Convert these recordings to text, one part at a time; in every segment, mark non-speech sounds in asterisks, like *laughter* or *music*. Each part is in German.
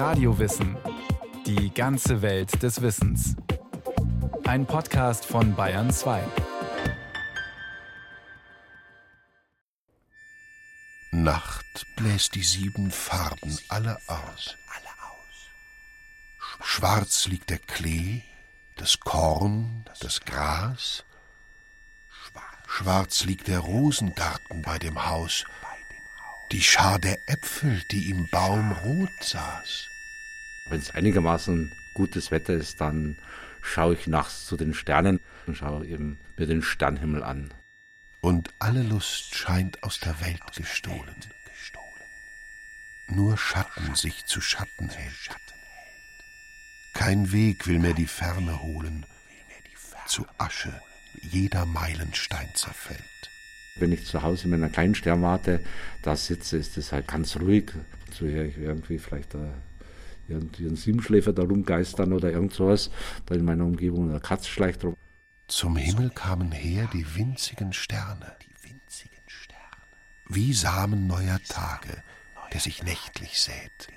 Radiowissen. Die ganze Welt des Wissens. Ein Podcast von Bayern 2. Nacht bläst die sieben Farben alle aus. Schwarz liegt der Klee, das Korn, das Gras. Schwarz liegt der Rosengarten bei dem Haus, die Schar der Äpfel, die im Baum rot saß. Wenn es einigermaßen gutes Wetter ist, dann schaue ich nachts zu den Sternen und schaue eben mir den Sternhimmel an. Und alle Lust scheint aus der Welt gestohlen. Nur Schatten sich zu Schatten hält. Kein Weg will mehr die Ferne holen. Zu Asche jeder Meilenstein zerfällt. Wenn ich zu Hause in meiner kleinen Sternwarte da sitze, ist es halt ganz ruhig. So höre ich irgendwie vielleicht irgendwie einen Siebenschläfer da rumgeistern oder irgend sowas. Da in meiner Umgebung eine Katze schleicht rum. Zum Himmel kamen her die winzigen Sterne. Wie Samen neuer Tage, der sich nächtlich sät.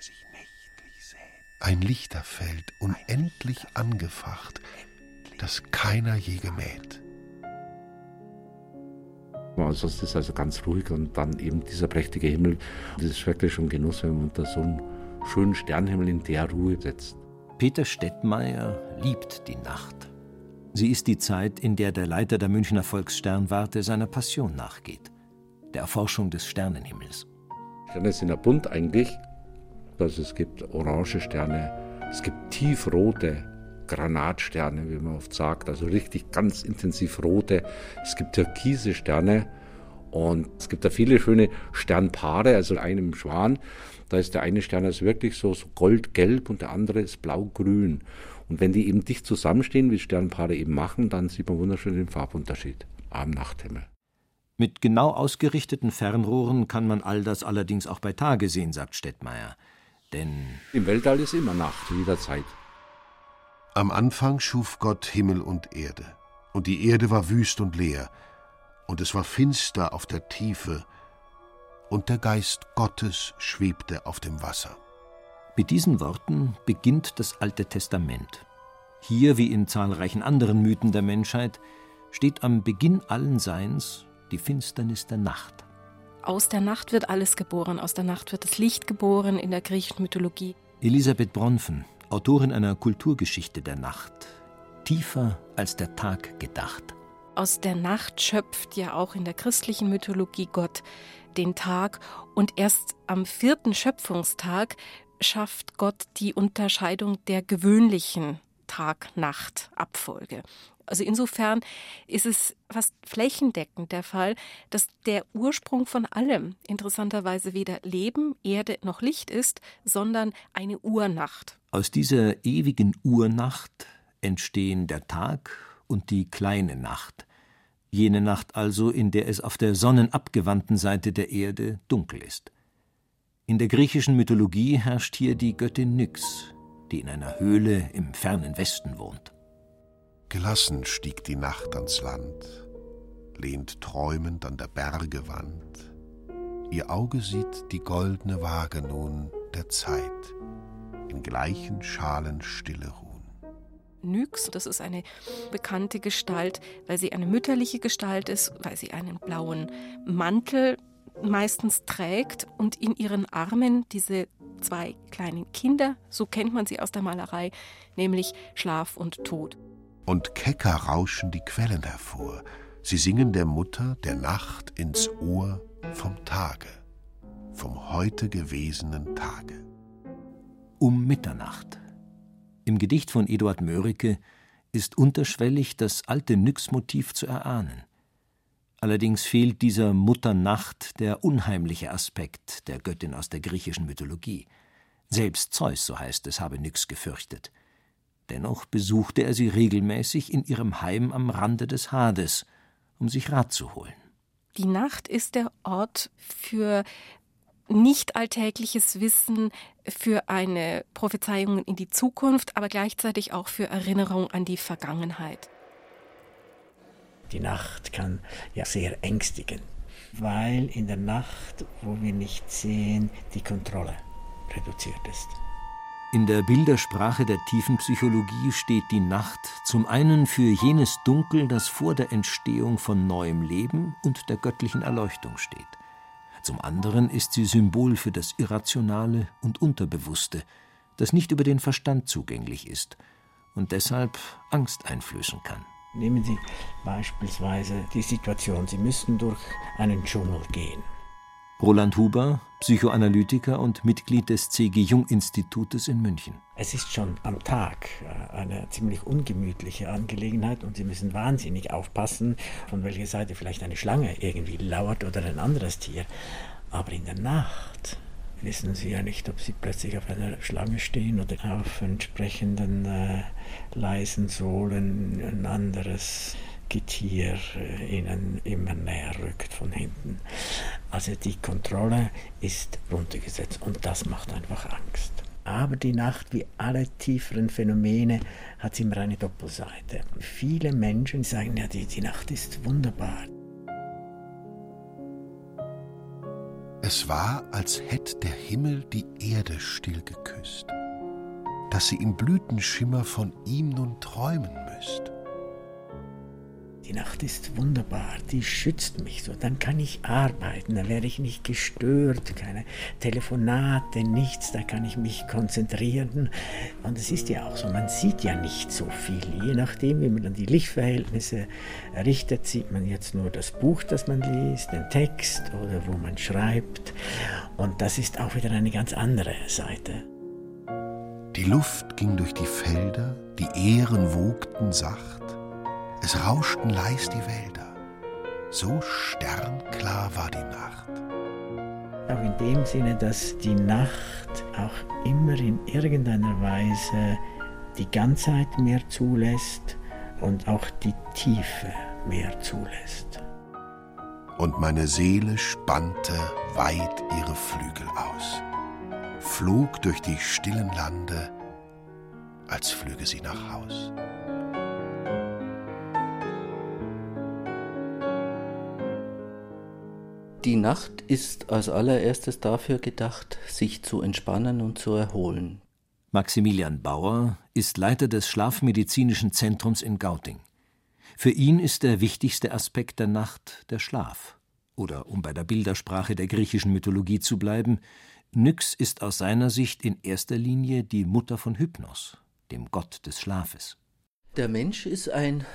Ein Lichterfeld, unendlich angefacht, das keiner je gemäht. Also es ist also ganz ruhig und dann eben dieser prächtige Himmel. Das ist wirklich schon Genuss, wenn man unter so einem schönen Sternhimmel in der Ruhe sitzt. Peter Stettmeier liebt die Nacht. Sie ist die Zeit, in der der Leiter der Münchner Volkssternwarte seiner Passion nachgeht, der Erforschung des Sternenhimmels. Sterne sind ja bunt eigentlich. Also es gibt orange Sterne, es gibt tiefrote Granatsterne, wie man oft sagt, also richtig ganz intensiv rote. Es gibt türkise Sterne und es gibt da viele schöne Sternpaare, also einem Schwan. Da ist der eine Stern also wirklich so, so goldgelb und der andere ist blau-grün. Und wenn die eben dicht zusammenstehen, wie Sternpaare eben machen, dann sieht man wunderschön den Farbunterschied am Nachthimmel. Mit genau ausgerichteten Fernrohren kann man all das allerdings auch bei Tage sehen, sagt Stettmeier. Denn im Weltall ist immer Nacht, jederzeit. Am Anfang schuf Gott Himmel und Erde, und die Erde war wüst und leer, und es war finster auf der Tiefe, und der Geist Gottes schwebte auf dem Wasser. Mit diesen Worten beginnt das Alte Testament. Hier, wie in zahlreichen anderen Mythen der Menschheit, steht am Beginn allen Seins die Finsternis der Nacht. Aus der Nacht wird alles geboren, aus der Nacht wird das Licht geboren in der griechischen Mythologie. Elisabeth Bronfen, Autorin einer Kulturgeschichte der Nacht, tiefer als der Tag gedacht. Aus der Nacht schöpft ja auch in der christlichen Mythologie Gott den Tag und erst am vierten Schöpfungstag schafft Gott die Unterscheidung der gewöhnlichen Tag-Nacht-Abfolge. Also insofern ist es fast flächendeckend der Fall, dass der Ursprung von allem interessanterweise weder Leben, Erde noch Licht ist, sondern eine Urnacht. Aus dieser ewigen Urnacht entstehen der Tag und die kleine Nacht, jene Nacht also, in der es auf der sonnenabgewandten Seite der Erde dunkel ist. In der griechischen Mythologie herrscht hier die Göttin Nyx, die in einer Höhle im fernen Westen wohnt. Gelassen stieg die Nacht ans Land, lehnt träumend an der Berge Wand. Ihr Auge sieht die goldne Waage nun der Zeit, in gleichen Schalen stille ruhen. Nyx, das ist eine bekannte Gestalt, weil sie eine mütterliche Gestalt ist, weil sie einen blauen Mantel meistens trägt und in ihren Armen diese zwei kleinen Kinder, so kennt man sie aus der Malerei, nämlich Schlaf und Tod und kecker rauschen die Quellen hervor. Sie singen der Mutter der Nacht ins Ohr vom Tage, vom heute gewesenen Tage. Um Mitternacht. Im Gedicht von Eduard Mörike ist unterschwellig das alte Nyx-Motiv zu erahnen. Allerdings fehlt dieser Mutternacht der unheimliche Aspekt der Göttin aus der griechischen Mythologie. Selbst Zeus, so heißt es, habe Nyx gefürchtet. Dennoch besuchte er sie regelmäßig in ihrem Heim am Rande des Hades, um sich Rat zu holen. Die Nacht ist der Ort für nicht alltägliches Wissen, für eine Prophezeiung in die Zukunft, aber gleichzeitig auch für Erinnerung an die Vergangenheit. Die Nacht kann ja sehr ängstigen, weil in der Nacht, wo wir nicht sehen, die Kontrolle reduziert ist. In der Bildersprache der tiefen Psychologie steht die Nacht zum einen für jenes Dunkel, das vor der Entstehung von neuem Leben und der göttlichen Erleuchtung steht. Zum anderen ist sie Symbol für das Irrationale und Unterbewusste, das nicht über den Verstand zugänglich ist und deshalb Angst einflößen kann. Nehmen Sie beispielsweise die Situation, Sie müssten durch einen Dschungel gehen. Roland Huber, Psychoanalytiker und Mitglied des C.G. Jung Institutes in München. Es ist schon am Tag äh, eine ziemlich ungemütliche Angelegenheit und Sie müssen wahnsinnig aufpassen, von welcher Seite vielleicht eine Schlange irgendwie lauert oder ein anderes Tier. Aber in der Nacht wissen Sie ja nicht, ob Sie plötzlich auf einer Schlange stehen oder auf entsprechenden äh, leisen Sohlen ein anderes Getier äh, ihnen immer näher rückt von hinten. Also die Kontrolle ist runtergesetzt und das macht einfach Angst. Aber die Nacht, wie alle tieferen Phänomene, hat immer eine Doppelseite. Viele Menschen sagen, ja, die, die Nacht ist wunderbar. Es war, als hätte der Himmel die Erde still geküsst, dass sie im Blütenschimmer von ihm nun träumen müsst. Die Nacht ist wunderbar, die schützt mich so. Dann kann ich arbeiten, dann werde ich nicht gestört, keine Telefonate, nichts, da kann ich mich konzentrieren. Und es ist ja auch so, man sieht ja nicht so viel. Je nachdem, wie man dann die Lichtverhältnisse errichtet, sieht man jetzt nur das Buch, das man liest, den Text oder wo man schreibt. Und das ist auch wieder eine ganz andere Seite. Die Luft ging durch die Felder, die Ähren wogten sacht es rauschten leis die Wälder. So sternklar war die Nacht. Auch in dem Sinne, dass die Nacht auch immer in irgendeiner Weise die Ganzheit mehr zulässt und auch die Tiefe mehr zulässt. Und meine Seele spannte weit ihre Flügel aus, flog durch die stillen Lande, als flüge sie nach Haus. Die Nacht ist als allererstes dafür gedacht, sich zu entspannen und zu erholen. Maximilian Bauer ist Leiter des Schlafmedizinischen Zentrums in Gauting. Für ihn ist der wichtigste Aspekt der Nacht der Schlaf. Oder um bei der Bildersprache der griechischen Mythologie zu bleiben, Nyx ist aus seiner Sicht in erster Linie die Mutter von Hypnos, dem Gott des Schlafes. Der Mensch ist ein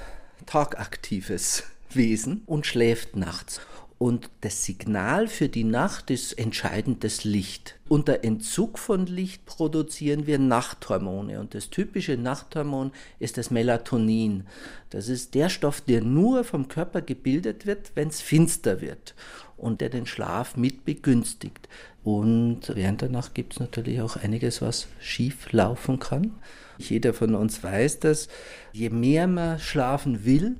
tagaktives Wesen und schläft nachts. Und das Signal für die Nacht ist entscheidendes Licht. Unter Entzug von Licht produzieren wir Nachthormone. Und das typische Nachthormon ist das Melatonin. Das ist der Stoff, der nur vom Körper gebildet wird, wenn es finster wird und der den Schlaf mit begünstigt. Und während der Nacht gibt es natürlich auch einiges, was schief laufen kann. Jeder von uns weiß, dass je mehr man schlafen will,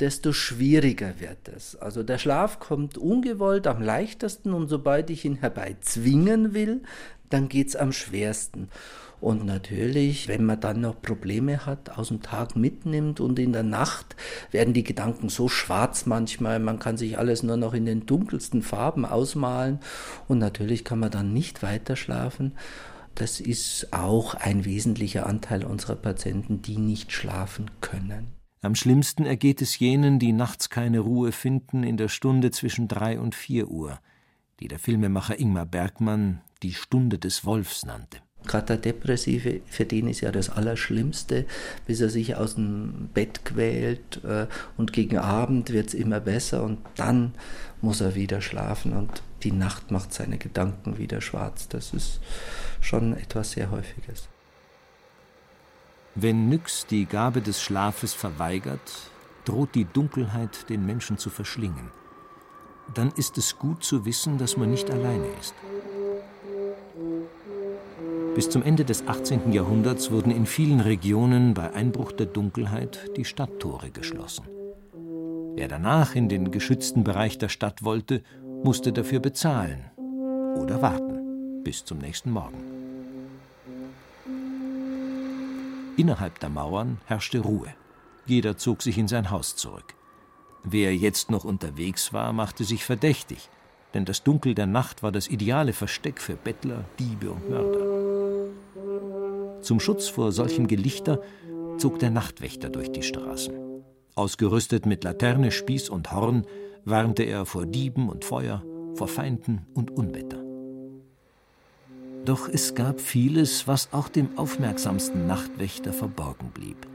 desto schwieriger wird es. Also der Schlaf kommt ungewollt am leichtesten und sobald ich ihn herbeizwingen will, dann geht es am schwersten. Und natürlich, wenn man dann noch Probleme hat, aus dem Tag mitnimmt und in der Nacht werden die Gedanken so schwarz manchmal, man kann sich alles nur noch in den dunkelsten Farben ausmalen und natürlich kann man dann nicht weiter schlafen. Das ist auch ein wesentlicher Anteil unserer Patienten, die nicht schlafen können. Am schlimmsten ergeht es jenen, die nachts keine Ruhe finden in der Stunde zwischen drei und vier Uhr, die der Filmemacher Ingmar Bergmann die Stunde des Wolfs nannte. Gerade der Depressive, für den ist ja das Allerschlimmste, bis er sich aus dem Bett quält äh, und gegen Abend wird es immer besser und dann muss er wieder schlafen und die Nacht macht seine Gedanken wieder schwarz. Das ist schon etwas sehr Häufiges. Wenn Nyx die Gabe des Schlafes verweigert, droht die Dunkelheit den Menschen zu verschlingen. Dann ist es gut zu wissen, dass man nicht alleine ist. Bis zum Ende des 18. Jahrhunderts wurden in vielen Regionen bei Einbruch der Dunkelheit die Stadttore geschlossen. Wer danach in den geschützten Bereich der Stadt wollte, musste dafür bezahlen oder warten bis zum nächsten Morgen. Innerhalb der Mauern herrschte Ruhe. Jeder zog sich in sein Haus zurück. Wer jetzt noch unterwegs war, machte sich verdächtig, denn das Dunkel der Nacht war das ideale Versteck für Bettler, Diebe und Mörder. Zum Schutz vor solchem Gelichter zog der Nachtwächter durch die Straßen. Ausgerüstet mit Laterne, Spieß und Horn warnte er vor Dieben und Feuer, vor Feinden und Unwetter. Doch es gab vieles, was auch dem aufmerksamsten Nachtwächter verborgen blieb.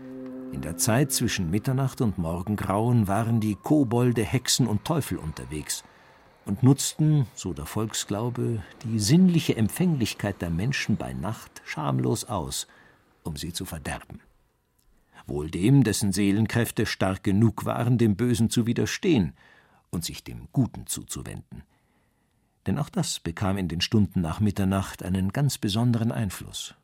In der Zeit zwischen Mitternacht und Morgengrauen waren die Kobolde, Hexen und Teufel unterwegs und nutzten, so der Volksglaube, die sinnliche Empfänglichkeit der Menschen bei Nacht schamlos aus, um sie zu verderben. Wohl dem, dessen Seelenkräfte stark genug waren, dem Bösen zu widerstehen und sich dem Guten zuzuwenden denn auch das bekam in den Stunden nach Mitternacht einen ganz besonderen Einfluss.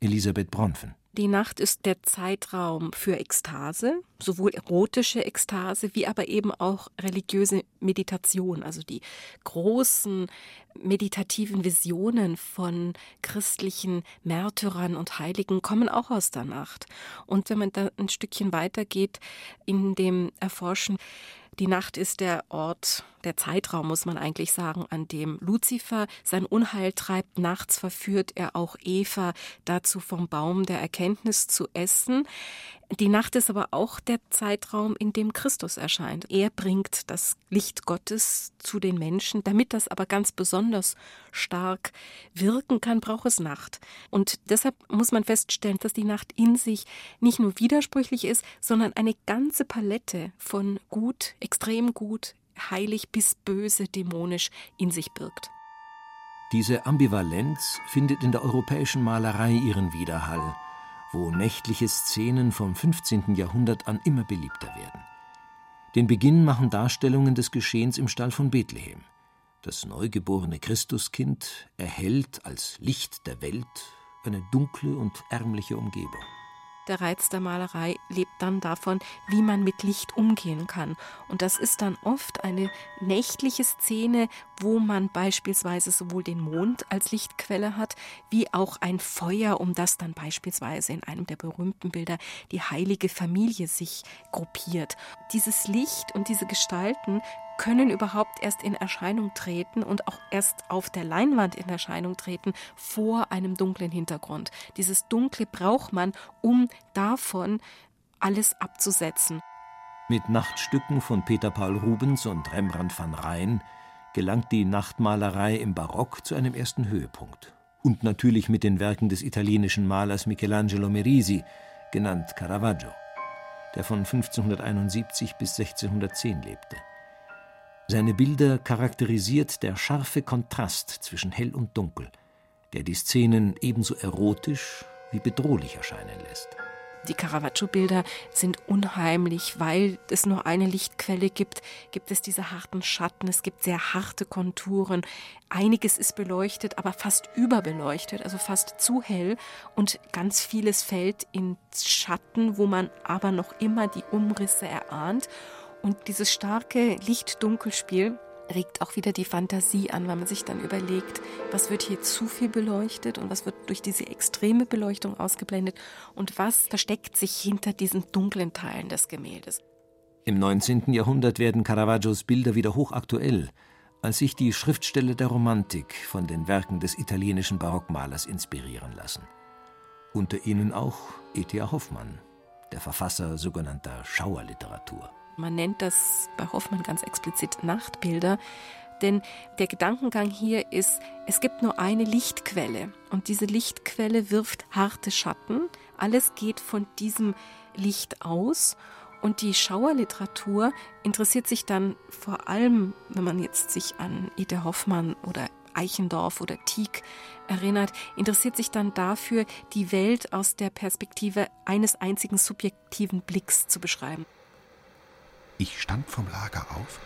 Elisabeth Bronfen. Die Nacht ist der Zeitraum für Ekstase, sowohl erotische Ekstase wie aber eben auch religiöse Meditation, also die großen meditativen Visionen von christlichen Märtyrern und Heiligen kommen auch aus der Nacht. Und wenn man da ein Stückchen weitergeht in dem Erforschen die Nacht ist der Ort, der Zeitraum, muss man eigentlich sagen, an dem Luzifer sein Unheil treibt. Nachts verführt er auch Eva dazu, vom Baum der Erkenntnis zu essen. Die Nacht ist aber auch der Zeitraum, in dem Christus erscheint. Er bringt das Licht Gottes zu den Menschen. Damit das aber ganz besonders stark wirken kann, braucht es Nacht. Und deshalb muss man feststellen, dass die Nacht in sich nicht nur widersprüchlich ist, sondern eine ganze Palette von gut, extrem gut, heilig bis böse, dämonisch in sich birgt. Diese Ambivalenz findet in der europäischen Malerei ihren Widerhall wo nächtliche Szenen vom 15. Jahrhundert an immer beliebter werden. Den Beginn machen Darstellungen des Geschehens im Stall von Bethlehem. Das neugeborene Christuskind erhält als Licht der Welt eine dunkle und ärmliche Umgebung. Der Reiz der Malerei lebt dann davon, wie man mit Licht umgehen kann. Und das ist dann oft eine nächtliche Szene, wo man beispielsweise sowohl den Mond als Lichtquelle hat, wie auch ein Feuer, um das dann beispielsweise in einem der berühmten Bilder die heilige Familie sich gruppiert. Dieses Licht und diese Gestalten können überhaupt erst in Erscheinung treten und auch erst auf der Leinwand in Erscheinung treten vor einem dunklen Hintergrund. Dieses Dunkle braucht man, um davon alles abzusetzen. Mit Nachtstücken von Peter Paul Rubens und Rembrandt van Rijn gelangt die Nachtmalerei im Barock zu einem ersten Höhepunkt. Und natürlich mit den Werken des italienischen Malers Michelangelo Merisi, genannt Caravaggio, der von 1571 bis 1610 lebte. Seine Bilder charakterisiert der scharfe Kontrast zwischen hell und dunkel, der die Szenen ebenso erotisch wie bedrohlich erscheinen lässt. Die Caravaggio-Bilder sind unheimlich, weil es nur eine Lichtquelle gibt, gibt es diese harten Schatten, es gibt sehr harte Konturen. Einiges ist beleuchtet, aber fast überbeleuchtet, also fast zu hell und ganz vieles fällt ins Schatten, wo man aber noch immer die Umrisse erahnt. Und dieses starke Licht-Dunkel-Spiel regt auch wieder die Fantasie an, weil man sich dann überlegt, was wird hier zu viel beleuchtet und was wird durch diese extreme Beleuchtung ausgeblendet und was versteckt sich hinter diesen dunklen Teilen des Gemäldes. Im 19. Jahrhundert werden Caravaggios Bilder wieder hochaktuell, als sich die Schriftsteller der Romantik von den Werken des italienischen Barockmalers inspirieren lassen. Unter ihnen auch E.T.A. Hoffmann, der Verfasser sogenannter Schauerliteratur. Man nennt das bei Hoffmann ganz explizit Nachtbilder, denn der Gedankengang hier ist, es gibt nur eine Lichtquelle und diese Lichtquelle wirft harte Schatten. Alles geht von diesem Licht aus und die Schauerliteratur interessiert sich dann vor allem, wenn man jetzt sich an Ede Hoffmann oder Eichendorff oder Tieck erinnert, interessiert sich dann dafür, die Welt aus der Perspektive eines einzigen subjektiven Blicks zu beschreiben. Ich stand vom Lager auf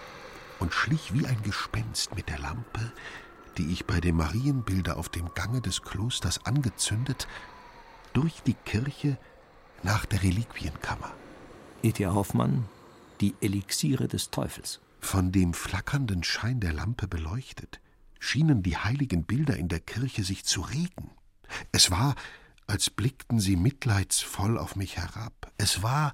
und schlich wie ein Gespenst mit der Lampe, die ich bei dem Marienbilder auf dem Gange des Klosters angezündet, durch die Kirche nach der Reliquienkammer. E.T.A. Hoffmann, die Elixiere des Teufels. Von dem flackernden Schein der Lampe beleuchtet, schienen die heiligen Bilder in der Kirche sich zu regen. Es war, als blickten sie mitleidsvoll auf mich herab. Es war,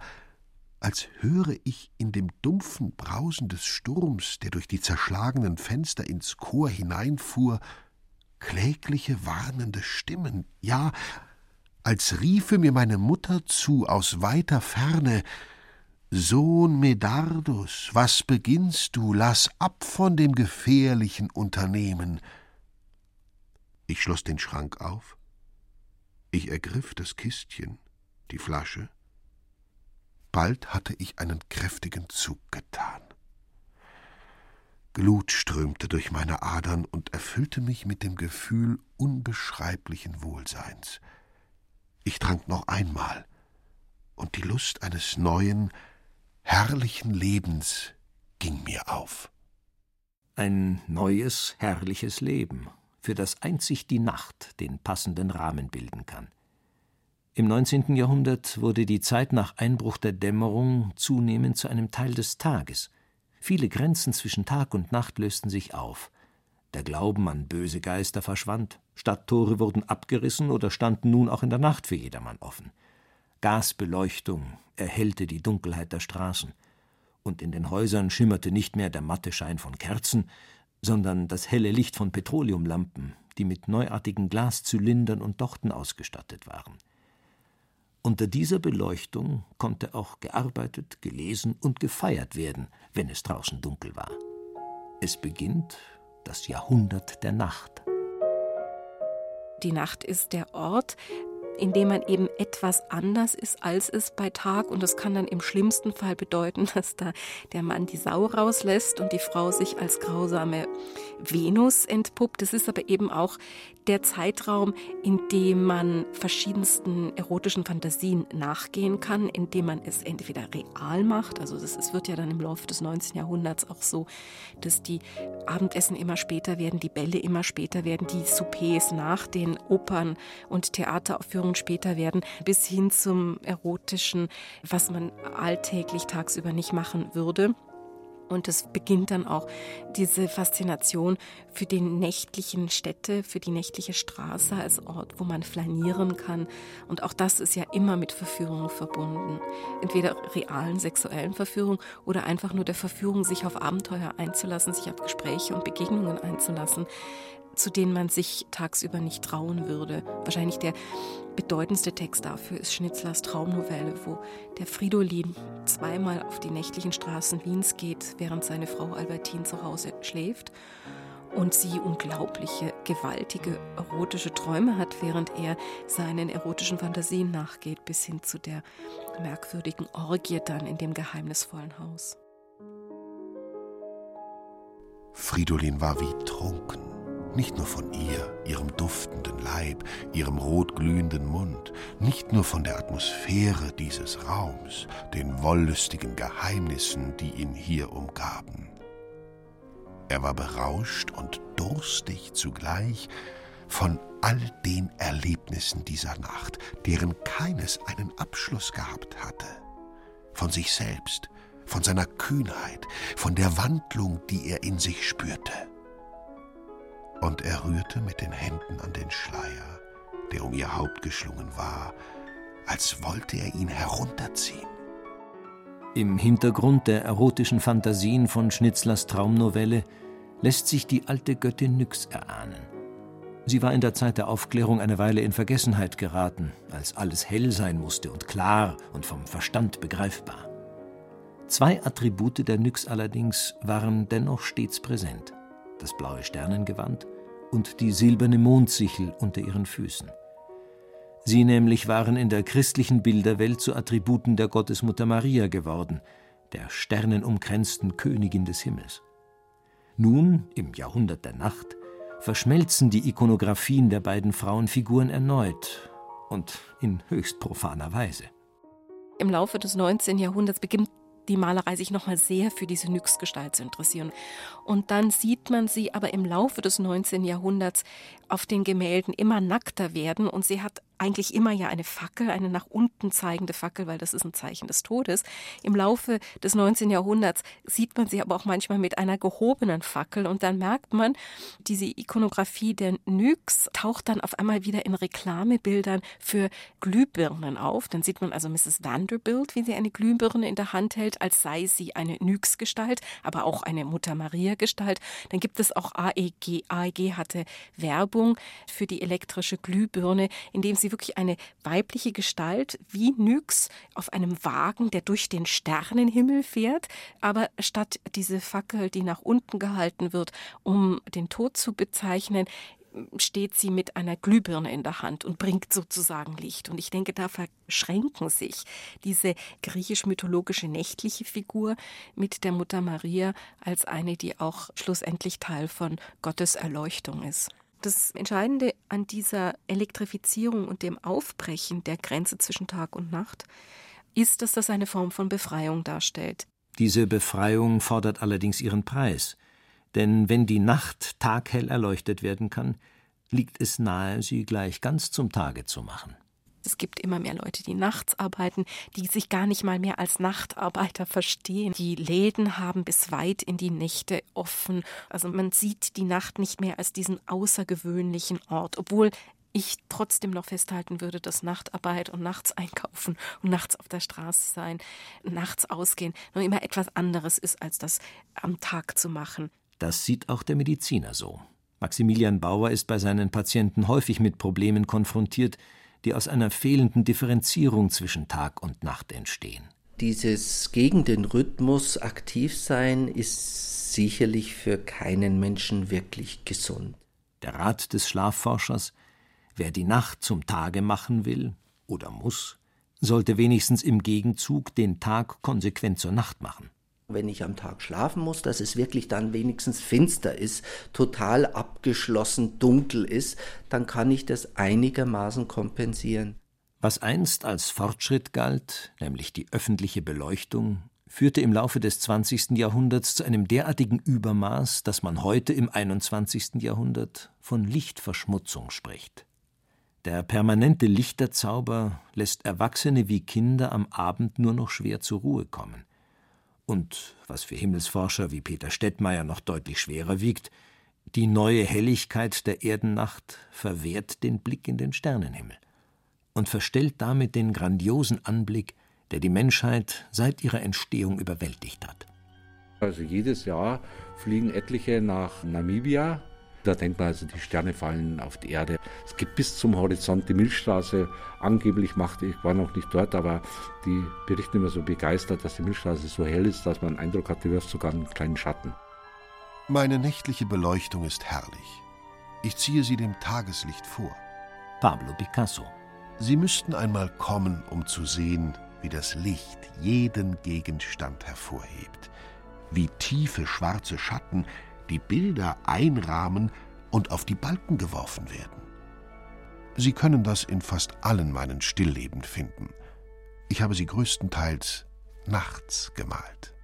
als höre ich in dem dumpfen Brausen des Sturms, der durch die zerschlagenen Fenster ins Chor hineinfuhr, klägliche, warnende Stimmen, ja, als riefe mir meine Mutter zu aus weiter Ferne Sohn Medardus, was beginnst du? Lass ab von dem gefährlichen Unternehmen. Ich schloss den Schrank auf. Ich ergriff das Kistchen, die Flasche. Bald hatte ich einen kräftigen Zug getan. Glut strömte durch meine Adern und erfüllte mich mit dem Gefühl unbeschreiblichen Wohlseins. Ich trank noch einmal, und die Lust eines neuen, herrlichen Lebens ging mir auf. Ein neues, herrliches Leben, für das einzig die Nacht den passenden Rahmen bilden kann. Im 19. Jahrhundert wurde die Zeit nach Einbruch der Dämmerung zunehmend zu einem Teil des Tages. Viele Grenzen zwischen Tag und Nacht lösten sich auf. Der Glauben an böse Geister verschwand, Stadttore wurden abgerissen oder standen nun auch in der Nacht für jedermann offen. Gasbeleuchtung erhellte die Dunkelheit der Straßen, und in den Häusern schimmerte nicht mehr der matte Schein von Kerzen, sondern das helle Licht von Petroleumlampen, die mit neuartigen Glaszylindern und Dochten ausgestattet waren. Unter dieser Beleuchtung konnte auch gearbeitet, gelesen und gefeiert werden, wenn es draußen dunkel war. Es beginnt das Jahrhundert der Nacht. Die Nacht ist der Ort, indem man eben etwas anders ist, als es bei Tag. Und das kann dann im schlimmsten Fall bedeuten, *laughs* dass da der Mann die Sau rauslässt und die Frau sich als grausame Venus entpuppt. Das ist aber eben auch der Zeitraum, in dem man verschiedensten erotischen Fantasien nachgehen kann, indem man es entweder real macht, also das, es wird ja dann im Laufe des 19. Jahrhunderts auch so, dass die Abendessen immer später werden, die Bälle immer später werden, die Soupers nach den Opern und Theateraufführungen Erfahrungen später werden, bis hin zum erotischen, was man alltäglich tagsüber nicht machen würde. Und es beginnt dann auch diese Faszination für die nächtlichen Städte, für die nächtliche Straße als Ort, wo man flanieren kann. Und auch das ist ja immer mit Verführung verbunden. Entweder realen sexuellen Verführung oder einfach nur der Verführung, sich auf Abenteuer einzulassen, sich auf Gespräche und Begegnungen einzulassen zu denen man sich tagsüber nicht trauen würde. Wahrscheinlich der bedeutendste Text dafür ist Schnitzlers Traumnovelle, wo der Fridolin zweimal auf die nächtlichen Straßen Wiens geht, während seine Frau Albertine zu Hause schläft und sie unglaubliche, gewaltige, erotische Träume hat, während er seinen erotischen Fantasien nachgeht, bis hin zu der merkwürdigen Orgie dann in dem geheimnisvollen Haus. Fridolin war wie trunken nicht nur von ihr, ihrem duftenden Leib, ihrem rotglühenden Mund, nicht nur von der Atmosphäre dieses Raums, den wollüstigen Geheimnissen, die ihn hier umgaben. Er war berauscht und durstig zugleich von all den Erlebnissen dieser Nacht, deren keines einen Abschluss gehabt hatte, von sich selbst, von seiner Kühnheit, von der Wandlung, die er in sich spürte und er rührte mit den Händen an den Schleier, der um ihr Haupt geschlungen war, als wollte er ihn herunterziehen. Im Hintergrund der erotischen Fantasien von Schnitzlers Traumnovelle lässt sich die alte Göttin Nyx erahnen. Sie war in der Zeit der Aufklärung eine Weile in Vergessenheit geraten, als alles hell sein musste und klar und vom Verstand begreifbar. Zwei Attribute der Nyx allerdings waren dennoch stets präsent das blaue Sternengewand und die silberne Mondsichel unter ihren Füßen. Sie nämlich waren in der christlichen Bilderwelt zu Attributen der Gottesmutter Maria geworden, der sternenumkränzten Königin des Himmels. Nun, im Jahrhundert der Nacht, verschmelzen die Ikonographien der beiden Frauenfiguren erneut und in höchst profaner Weise. Im Laufe des 19. Jahrhunderts beginnt die Malerei sich nochmal sehr für diese Nyx-Gestalt zu interessieren. Und dann sieht man sie aber im Laufe des 19. Jahrhunderts auf den Gemälden immer nackter werden und sie hat eigentlich immer ja eine Fackel, eine nach unten zeigende Fackel, weil das ist ein Zeichen des Todes. Im Laufe des 19. Jahrhunderts sieht man sie aber auch manchmal mit einer gehobenen Fackel und dann merkt man, diese Ikonografie der Nyx taucht dann auf einmal wieder in Reklamebildern für Glühbirnen auf. Dann sieht man also Mrs. Vanderbilt, wie sie eine Glühbirne in der Hand hält, als sei sie eine Nyx-Gestalt, aber auch eine Mutter-Maria-Gestalt. Dann gibt es auch AEG. AEG hatte Werbung für die elektrische Glühbirne, indem sie sie wirklich eine weibliche Gestalt wie Nyx auf einem Wagen, der durch den Sternenhimmel fährt, aber statt diese Fackel, die nach unten gehalten wird, um den Tod zu bezeichnen, steht sie mit einer Glühbirne in der Hand und bringt sozusagen Licht. Und ich denke, da verschränken sich diese griechisch-mythologische nächtliche Figur mit der Mutter Maria als eine, die auch schlussendlich Teil von Gottes Erleuchtung ist. Das Entscheidende an dieser Elektrifizierung und dem Aufbrechen der Grenze zwischen Tag und Nacht ist, dass das eine Form von Befreiung darstellt. Diese Befreiung fordert allerdings ihren Preis. Denn wenn die Nacht taghell erleuchtet werden kann, liegt es nahe, sie gleich ganz zum Tage zu machen. Es gibt immer mehr Leute, die nachts arbeiten, die sich gar nicht mal mehr als Nachtarbeiter verstehen. Die Läden haben bis weit in die Nächte offen. Also man sieht die Nacht nicht mehr als diesen außergewöhnlichen Ort, obwohl ich trotzdem noch festhalten würde, dass Nachtarbeit und nachts einkaufen und nachts auf der Straße sein, nachts ausgehen, noch immer etwas anderes ist, als das am Tag zu machen. Das sieht auch der Mediziner so. Maximilian Bauer ist bei seinen Patienten häufig mit Problemen konfrontiert, die aus einer fehlenden Differenzierung zwischen Tag und Nacht entstehen. Dieses gegen den Rhythmus aktiv sein ist sicherlich für keinen Menschen wirklich gesund. Der Rat des Schlafforschers, wer die Nacht zum Tage machen will oder muss, sollte wenigstens im Gegenzug den Tag konsequent zur Nacht machen wenn ich am Tag schlafen muss, dass es wirklich dann wenigstens finster ist, total abgeschlossen, dunkel ist, dann kann ich das einigermaßen kompensieren. Was einst als Fortschritt galt, nämlich die öffentliche Beleuchtung, führte im Laufe des 20. Jahrhunderts zu einem derartigen Übermaß, dass man heute im 21. Jahrhundert von Lichtverschmutzung spricht. Der permanente Lichterzauber lässt Erwachsene wie Kinder am Abend nur noch schwer zur Ruhe kommen und, was für Himmelsforscher wie Peter Stettmeier noch deutlich schwerer wiegt, die neue Helligkeit der Erdennacht verwehrt den Blick in den Sternenhimmel und verstellt damit den grandiosen Anblick, der die Menschheit seit ihrer Entstehung überwältigt hat. Also jedes Jahr fliegen etliche nach Namibia, da denkt man also, die Sterne fallen auf die Erde. Es gibt bis zum Horizont die Milchstraße. Angeblich macht, ich war noch nicht dort, aber die berichten immer so begeistert, dass die Milchstraße so hell ist, dass man den Eindruck hat, du wirfst sogar einen kleinen Schatten. Meine nächtliche Beleuchtung ist herrlich. Ich ziehe sie dem Tageslicht vor. Pablo Picasso. Sie müssten einmal kommen, um zu sehen, wie das Licht jeden Gegenstand hervorhebt, wie tiefe schwarze Schatten die Bilder einrahmen und auf die Balken geworfen werden. Sie können das in fast allen meinen Stillleben finden. Ich habe sie größtenteils nachts gemalt.